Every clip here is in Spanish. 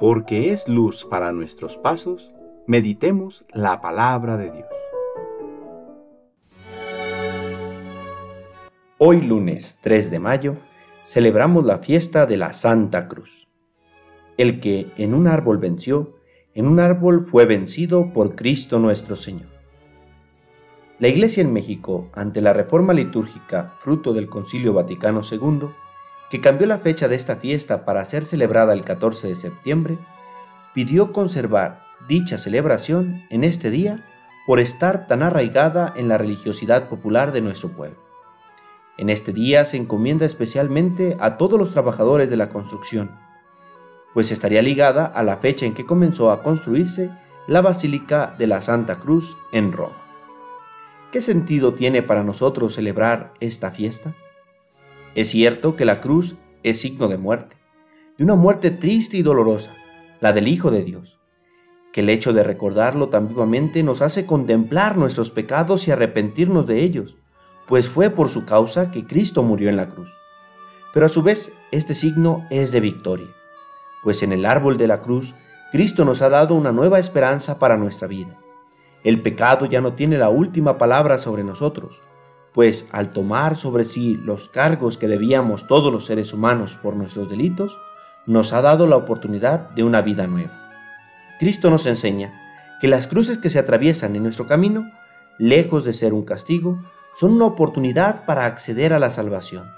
porque es luz para nuestros pasos, meditemos la palabra de Dios. Hoy lunes 3 de mayo celebramos la fiesta de la Santa Cruz. El que en un árbol venció, en un árbol fue vencido por Cristo nuestro Señor. La Iglesia en México, ante la reforma litúrgica fruto del Concilio Vaticano II, que cambió la fecha de esta fiesta para ser celebrada el 14 de septiembre, pidió conservar dicha celebración en este día por estar tan arraigada en la religiosidad popular de nuestro pueblo. En este día se encomienda especialmente a todos los trabajadores de la construcción, pues estaría ligada a la fecha en que comenzó a construirse la Basílica de la Santa Cruz en Roma. ¿Qué sentido tiene para nosotros celebrar esta fiesta? Es cierto que la cruz es signo de muerte, de una muerte triste y dolorosa, la del Hijo de Dios, que el hecho de recordarlo tan vivamente nos hace contemplar nuestros pecados y arrepentirnos de ellos, pues fue por su causa que Cristo murió en la cruz. Pero a su vez, este signo es de victoria, pues en el árbol de la cruz, Cristo nos ha dado una nueva esperanza para nuestra vida. El pecado ya no tiene la última palabra sobre nosotros, pues al tomar sobre sí los cargos que debíamos todos los seres humanos por nuestros delitos, nos ha dado la oportunidad de una vida nueva. Cristo nos enseña que las cruces que se atraviesan en nuestro camino, lejos de ser un castigo, son una oportunidad para acceder a la salvación.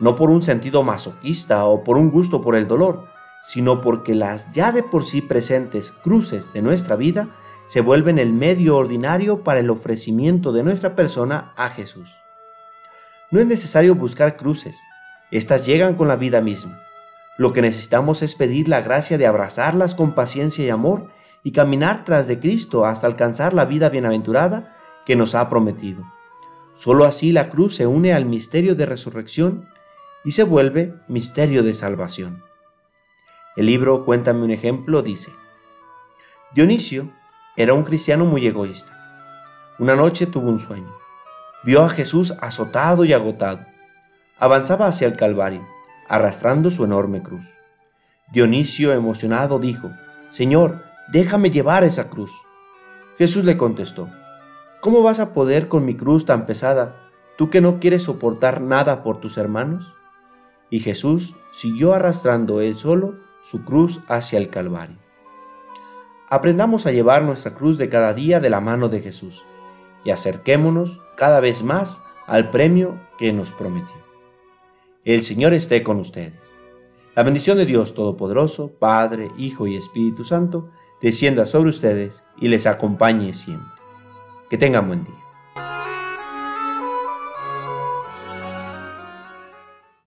No por un sentido masoquista o por un gusto por el dolor, sino porque las ya de por sí presentes cruces de nuestra vida se vuelven el medio ordinario para el ofrecimiento de nuestra persona a Jesús. No es necesario buscar cruces, estas llegan con la vida misma. Lo que necesitamos es pedir la gracia de abrazarlas con paciencia y amor y caminar tras de Cristo hasta alcanzar la vida bienaventurada que nos ha prometido. Solo así la cruz se une al misterio de resurrección y se vuelve misterio de salvación. El libro Cuéntame un ejemplo dice, Dionisio, era un cristiano muy egoísta. Una noche tuvo un sueño. Vio a Jesús azotado y agotado. Avanzaba hacia el Calvario, arrastrando su enorme cruz. Dionisio, emocionado, dijo, Señor, déjame llevar esa cruz. Jesús le contestó, ¿Cómo vas a poder con mi cruz tan pesada, tú que no quieres soportar nada por tus hermanos? Y Jesús siguió arrastrando él solo su cruz hacia el Calvario aprendamos a llevar nuestra cruz de cada día de la mano de Jesús y acerquémonos cada vez más al premio que nos prometió. El Señor esté con ustedes. La bendición de Dios Todopoderoso, Padre, Hijo y Espíritu Santo, descienda sobre ustedes y les acompañe siempre. Que tengan buen día.